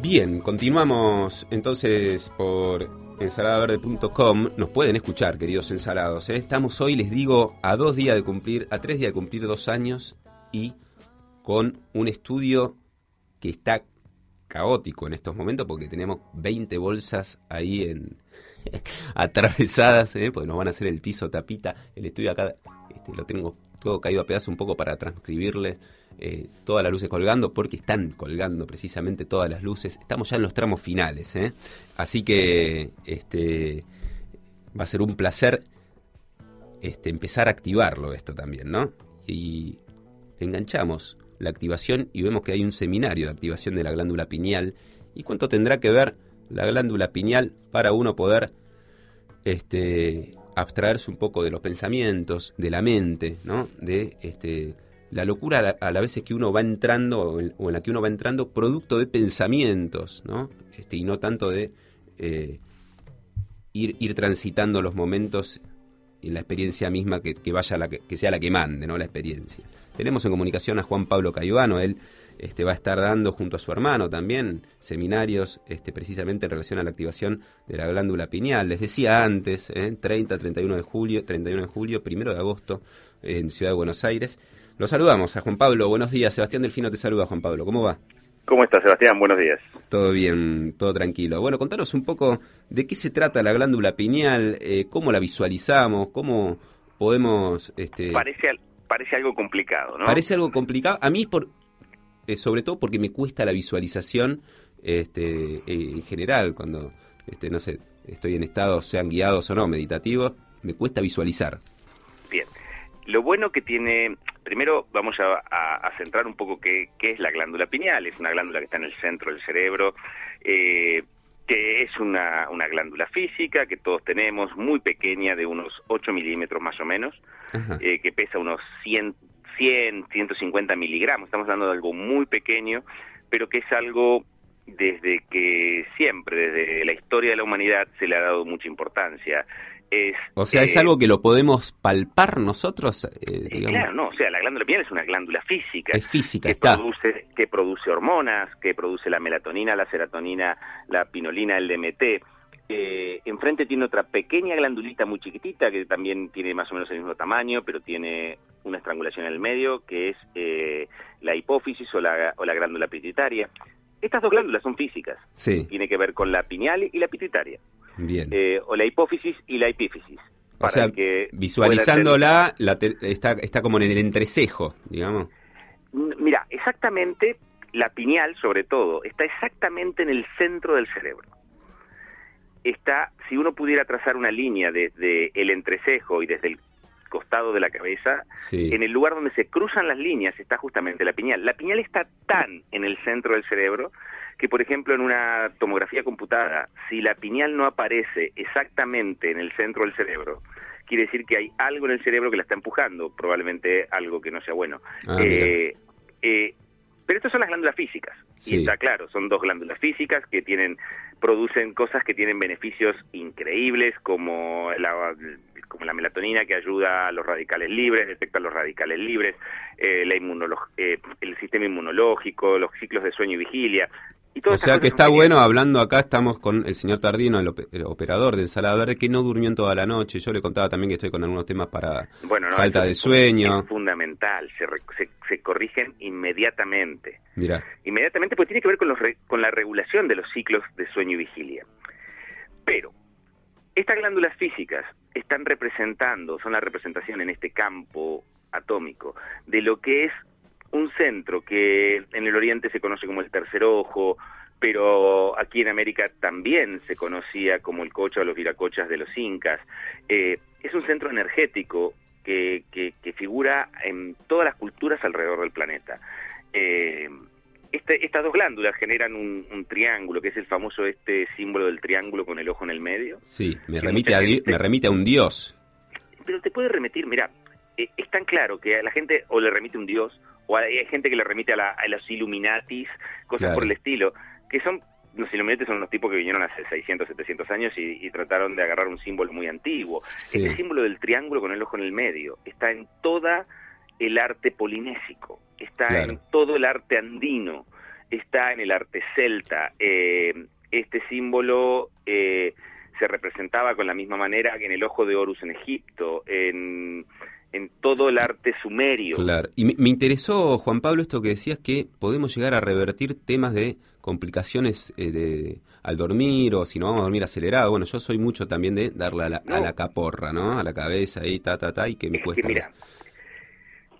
Bien, continuamos entonces por ensaladaverde.com. Nos pueden escuchar, queridos ensalados. ¿eh? Estamos hoy, les digo, a dos días de cumplir, a tres días de cumplir dos años y con un estudio que está caótico en estos momentos porque tenemos 20 bolsas ahí en atravesadas, ¿eh? porque nos van a hacer el piso tapita. El estudio acá este, lo tengo todo caído a pedazos un poco para transcribirles eh, todas las luces colgando, porque están colgando precisamente todas las luces. Estamos ya en los tramos finales, ¿eh? así que este va a ser un placer este, empezar a activarlo esto también, ¿no? Y enganchamos la activación y vemos que hay un seminario de activación de la glándula pineal. ¿Y cuánto tendrá que ver la glándula pineal para uno poder este, abstraerse un poco de los pensamientos, de la mente, ¿no? De este, la locura a la, vez es que uno va entrando, o en, la que uno va entrando, producto de pensamientos, ¿no? Este, y no tanto de eh, ir, ir transitando los momentos en la experiencia misma que, vaya la que, sea la que mande, ¿no? La experiencia. Tenemos en comunicación a Juan Pablo Cayuano, él este, va a estar dando junto a su hermano también seminarios este, precisamente en relación a la activación de la glándula pineal. Les decía antes, ¿eh? 30, 31 de julio, 31 de julio, 1 de agosto en Ciudad de Buenos Aires. Lo saludamos a Juan Pablo. Buenos días. Sebastián Delfino te saluda, Juan Pablo. ¿Cómo va? ¿Cómo estás, Sebastián? Buenos días. Todo bien, todo tranquilo. Bueno, contanos un poco de qué se trata la glándula pineal, eh, cómo la visualizamos, cómo podemos... Este... Parece, parece algo complicado, ¿no? Parece algo complicado. A mí, por, eh, sobre todo porque me cuesta la visualización este, eh, en general, cuando, este, no sé, estoy en estados, sean guiados o no, meditativos, me cuesta visualizar. Bien. Lo bueno que tiene, primero vamos a, centrar un poco qué, es la glándula pineal. Es una glándula que está en el centro del cerebro, eh, que es una, glándula física que todos tenemos, muy pequeña, de unos 8 milímetros más o menos, eh, que pesa unos 100, 100, 150 miligramos. Estamos hablando de algo muy pequeño, pero que es algo desde que siempre, desde la historia de la humanidad, se le ha dado mucha importancia o sea, ¿es algo que lo podemos palpar nosotros? Eh, claro, no, o sea, la glándula pineal es una glándula física. Es física, que está. Produce, que produce hormonas, que produce la melatonina, la serotonina, la pinolina, el DMT. Eh, enfrente tiene otra pequeña glandulita muy chiquitita que también tiene más o menos el mismo tamaño, pero tiene una estrangulación en el medio, que es eh, la hipófisis o la, o la glándula pituitaria. Estas dos glándulas son físicas. Sí. Tiene que ver con la pineal y la pituitaria. Bien. Eh, o la hipófisis y la epífisis. O sea, que visualizándola, la está, está como en el entrecejo, digamos. Mira, exactamente, la pineal sobre todo, está exactamente en el centro del cerebro. Está, si uno pudiera trazar una línea desde el entrecejo y desde el costado de la cabeza, en el lugar donde se cruzan las líneas está justamente la piñal. La piñal está tan en el centro del cerebro que, por ejemplo, en una tomografía computada, si la piñal no aparece exactamente en el centro del cerebro, quiere decir que hay algo en el cerebro que la está empujando, probablemente algo que no sea bueno. Ah, eh, eh, pero estas son las glándulas físicas, y está claro, son dos glándulas físicas que tienen, producen cosas que tienen beneficios increíbles, como la, como la melatonina que ayuda a los radicales libres, detecta los radicales libres, eh, la eh, el sistema inmunológico, los ciclos de sueño y vigilia. o sea que está bueno, hablando acá, estamos con el señor Tardino, el, operador de Ensalada Verde, que no durmió en toda la noche. Yo le contaba también que estoy con algunos temas para falta de sueño. Es fundamental, se, se, corrigen inmediatamente. Mira. Inmediatamente, porque tiene que ver con, los con la regulación de los ciclos de sueño y vigilia. Pero, estas glándulas físicas están representando, son la representación en este campo atómico de lo que es un centro que en el Oriente se conoce como el tercer ojo, pero aquí en América también se conocía como el cocha o los viracochas de los incas. Eh, es un centro energético que, figura en todas las culturas alrededor del planeta. Eh, este, estas dos glándulas generan un, triángulo, que es el famoso este símbolo del triángulo con el ojo en el medio. Sí, me remite, a, me remite a un dios. Pero te puede remitir, mira, eh, es tan claro que a la gente o le remite un dios o hay gente que le remite a, los Illuminatis, cosas por el estilo, que son, los Illuminatis son unos tipos que vinieron hace 600, 700 años y, trataron de agarrar un símbolo muy antiguo. Este símbolo del triángulo con el ojo en el medio está en toda el arte polinésico, está en todo el arte andino, está en el arte celta. Eh, este símbolo eh, se representaba con la misma manera que en el ojo de Horus en Egipto, en en todo el arte sumerio. Claro, y me, interesó, Juan Pablo, esto que decías que podemos llegar a revertir temas de complicaciones eh, de, al dormir o si no vamos a dormir acelerado. Bueno, yo soy mucho también de darle a la, caporra, ¿no? A la cabeza y ta, ta, ta, y que me cuesta.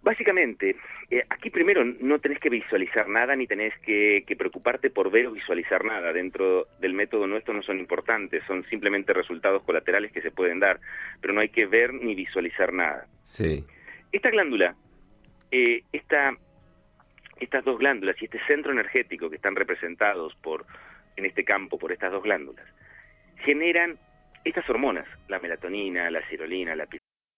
Básicamente, eh, aquí primero no tenés que visualizar nada ni tenés que, preocuparte por ver o visualizar nada. Dentro del método nuestro no son importantes, son simplemente resultados colaterales que se pueden dar, pero no hay que ver ni visualizar nada. Sí. Esta glándula, eh, estas dos glándulas y este centro energético que están representados por en este campo por estas dos glándulas, generan estas hormonas, la melatonina, la cirolina, la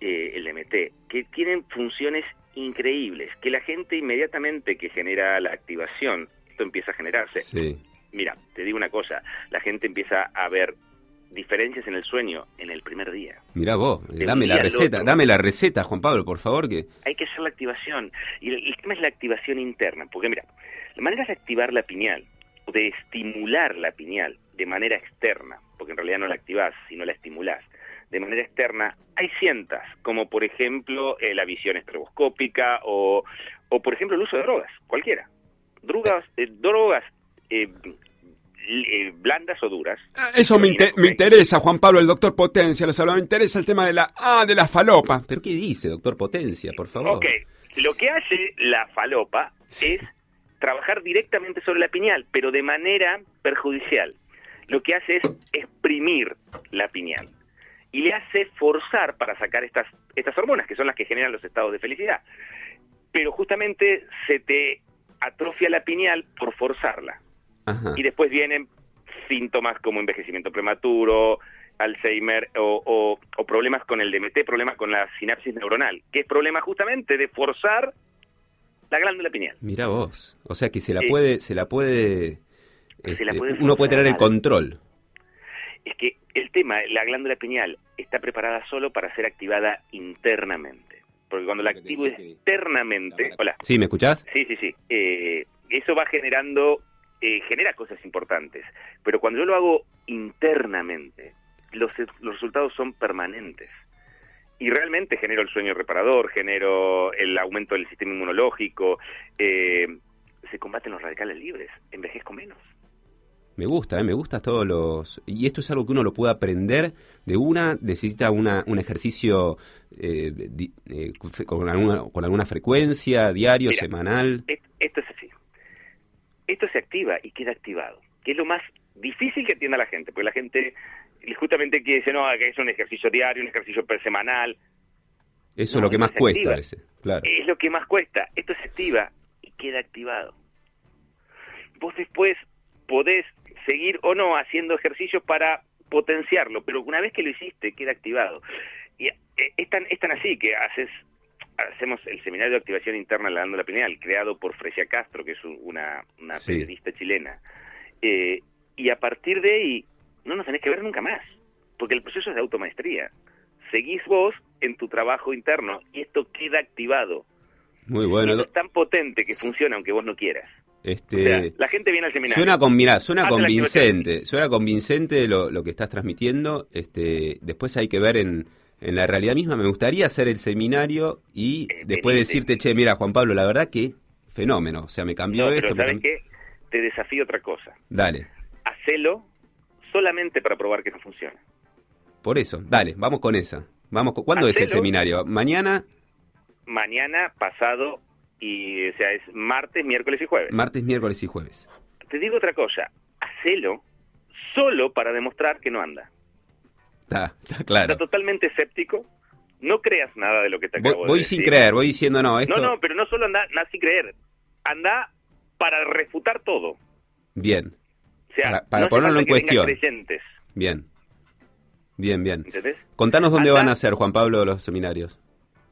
Eh, el DMT, que tienen funciones increíbles, que la gente inmediatamente que genera la activación, esto empieza a generarse. Sí. Mira, te digo una cosa, la gente empieza a ver diferencias en el sueño en el primer día. Mira vos, dame la receta, dame la receta, Juan Pablo, por favor, que hay que hacer la activación y el, tema es la activación interna, porque mira, la manera de activar la pineal o de estimular la pineal de manera externa, porque en realidad no la activás, sino la estimulás, de manera externa, hay cientas, como por ejemplo eh, la visión estroboscópica o, o por ejemplo el uso de drogas, cualquiera. Drogas, eh, drogas eh, blandas o duras. Ah, eso me, me, interesa, Juan Pablo, el doctor Potencia, lo sabe, me interesa el tema de la ah, de la falopa. ¿Pero qué dice, doctor Potencia, por favor? Ok, lo que hace la falopa es trabajar directamente sobre la pineal, pero de manera perjudicial. Lo que hace es exprimir la pineal y le hace forzar para sacar estas, estas hormonas, que son las que generan los estados de felicidad. Pero justamente se te atrofia la pineal por forzarla. Y después vienen síntomas como envejecimiento prematuro, Alzheimer o, problemas con el DMT, problemas con la sinapsis neuronal, que es problema justamente de forzar la glándula pineal. Mira vos, o sea que se la puede, se la puede, se puede uno puede tener el control es que el tema, la glándula pineal, está preparada solo para ser activada internamente. Porque cuando la activo externamente... Hola. ¿Sí, me escuchás? Sí, sí, sí. Eh, eso va generando, eh, genera cosas importantes. Pero cuando yo lo hago internamente, los, los resultados son permanentes. Y realmente genero el sueño reparador, genero el aumento del sistema inmunológico, eh, se combaten los radicales libres, envejezco menos. Me gusta, ¿eh? me gusta todos los... Y esto es algo que uno lo puede aprender de una, necesita una, un ejercicio eh, di- eh, con, alguna, con alguna frecuencia, diario, Mira, semanal. Esto es así. Esto se activa y queda activado, que es lo más difícil que entienda la gente, porque la gente justamente quiere decir, no, que es un ejercicio diario, un ejercicio semanal, Eso no, es lo que más cuesta activa. a veces, claro. es lo que más cuesta. Esto se activa y queda activado. Vos después podés seguir o no haciendo ejercicios para potenciarlo, pero una vez que lo hiciste, queda activado. Y eh, es tan, es tan así que haces hacemos el seminario de activación interna la la pineal, creado por Fresia Castro, que es un- una, una Sí. periodista chilena. Eh, y a partir de ahí, no nos tenés que ver nunca más, porque el proceso es de automaestría. Seguís vos en tu trabajo interno y esto queda activado. Muy bueno. es tan potente que funciona aunque vos no quieras. O Este, sea, la gente viene al seminario. Suena, con, mirá, suena hace convincente, suena convincente lo, lo que estás transmitiendo. Este, después hay que ver en, en la realidad misma. Me gustaría hacer el seminario y Eh, después venite. decirte, che, mira, Juan Pablo, la verdad que fenómeno. O sea, me cambió No, esto. pero me ¿sabes qué? Te desafío otra cosa. Dale, Hacelo solamente para probar que no funciona. por eso, dale, vamos con esa. Vamos con- ¿Cuándo es el seminario? ¿Mañana? Mañana, pasado, y o sea, es martes, miércoles y jueves. Martes, miércoles y jueves. Te digo otra cosa. Hacelo solo para demostrar que no anda. Está, está claro. Está totalmente escéptico. No creas nada de lo que te Voy, acabo de voy decir. sin creer, voy diciendo, no, esto... No, no, pero no solo anda, anda sin creer. Anda para refutar todo. Bien, O sea, Para- para no hace ponerlo en cuestión. creyentes, bien. Bien, bien. ¿entendés? Contanos dónde Anda- van a ser, Juan Pablo, los seminarios.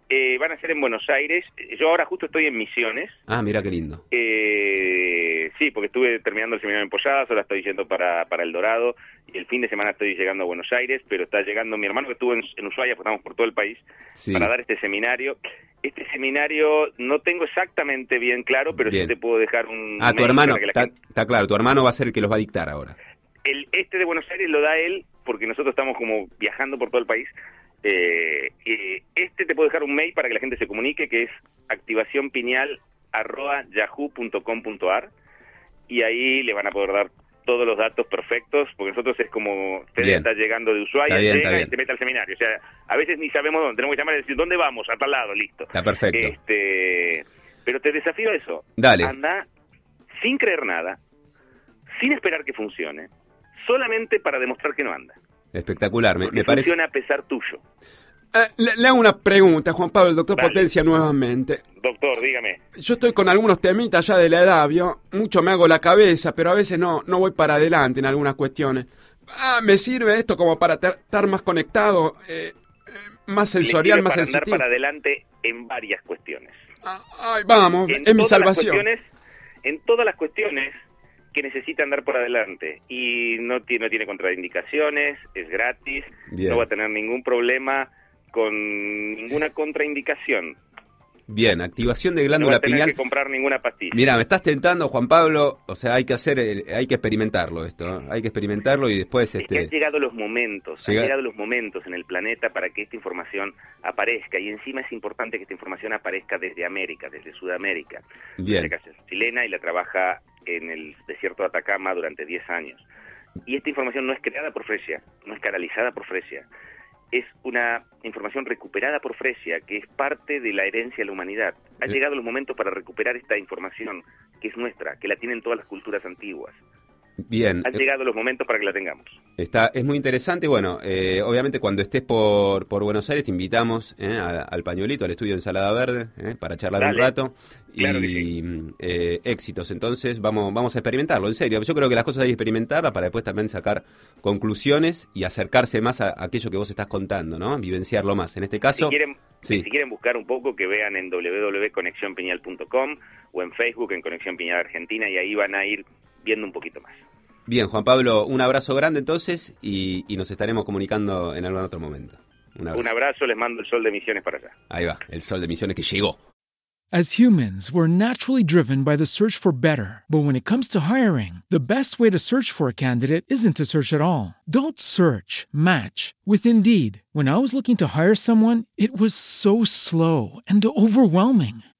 Eh, van a ser en Buenos Aires. Yo ahora justo estoy en Misiones. Ah, mira qué lindo. Eh, sí, porque estuve terminando el seminario en Posadas, ahora estoy yendo para, para El Dorado y el fin de semana estoy llegando a Buenos Aires, pero está llegando mi hermano que estuvo en, en Ushuaia, porque estamos por todo el país, Sí. para dar este seminario. Este seminario no tengo exactamente bien claro, pero Bien. sí te puedo dejar un... Ah, tu hermano, para que la está, gente- está claro, tu hermano va a ser el que los va a dictar ahora. el, este de Buenos Aires lo da él porque nosotros estamos como viajando por todo el país. Eh, eh, este te puedo dejar un mail para que la gente se comunique, que es activacionpineal.yahoo.com.ar y ahí le van a poder dar todos los datos perfectos, porque nosotros es como Bien. está llegando de Ushuaia, bien, llega y te mete al seminario. O sea, a veces ni sabemos dónde, tenemos que llamar y decir, ¿dónde vamos? A tal lado, listo. Está perfecto. Este, pero te desafío a eso. Dale. Anda sin creer nada, sin esperar que funcione, solamente para demostrar que no anda. Espectacular, me, me parece. a pesar tuyo. Eh, le, le hago una pregunta, Juan Pablo, el doctor Dale. Potencia nuevamente. Doctor, dígame. Yo estoy con algunos temitas ya de la edad, ¿vio? Mucho me hago la cabeza, pero a veces no, no voy para adelante en algunas cuestiones. Ah, ¿me sirve esto como para estar más conectado, eh, eh, más sensorial, más para sensitivo? para adelante en varias cuestiones. Ah, ay, vamos, En es mi salvación. En todas las cuestiones que necesita andar por adelante y no tiene, no tiene contraindicaciones, es gratis, Bien. no va a tener ningún problema con ninguna contraindicación. Bien, activación de No va glándula a tener pineal. que comprar ninguna pastilla. Mira, me estás tentando, Juan Pablo. O sea, hay que hacer, el- hay que experimentarlo esto, ¿no? Hay que experimentarlo y después, Es que han este, llegado los momentos, Llega- han llegado los momentos en el planeta para que esta información aparezca y encima es importante que esta información aparezca desde América, desde Sudamérica. bien, es chilena y la trabaja en el desierto de Atacama durante 10 años. Y esta información no es creada por Fresia, no es canalizada por Fresia. Es una información recuperada por Fresia, que es parte de la herencia de la humanidad. Han Eh. llegado los momentos para recuperar esta información, que es nuestra, que la tienen todas las culturas antiguas. Bien. Han llegado los momentos para que la tengamos. Está, es muy interesante. Bueno, eh, obviamente cuando estés por, por Buenos Aires te invitamos eh, a- al pañuelito, al estudio de Ensalada Verde, eh, para charlar un rato. Claro y eh, éxitos. Entonces vamos, vamos a experimentarlo, en serio. Yo creo que las cosas hay que experimentarlas para después también sacar conclusiones y acercarse más a, aquello que vos estás contando, ¿no? Vivenciarlo más. En este caso, si quieren, sí. si quieren buscar un poco, que vean en www.conexionpiñal.com o en Facebook en Conexión Piñal Argentina y ahí van a ir viendo un poquito más. bien, Juan Pablo, un abrazo grande entonces y, y nos estaremos comunicando en algún otro momento. Un abrazo. Un abrazo, les mando el sol de misiones para allá. Ahí va, el sol de misiones que llegó. As humans, we're naturally driven by the search for better. But when it comes to hiring, the best way to search for a candidate isn't to search at all. Don't search, match with Indeed. When I was looking to hire someone, it was so slow and overwhelming.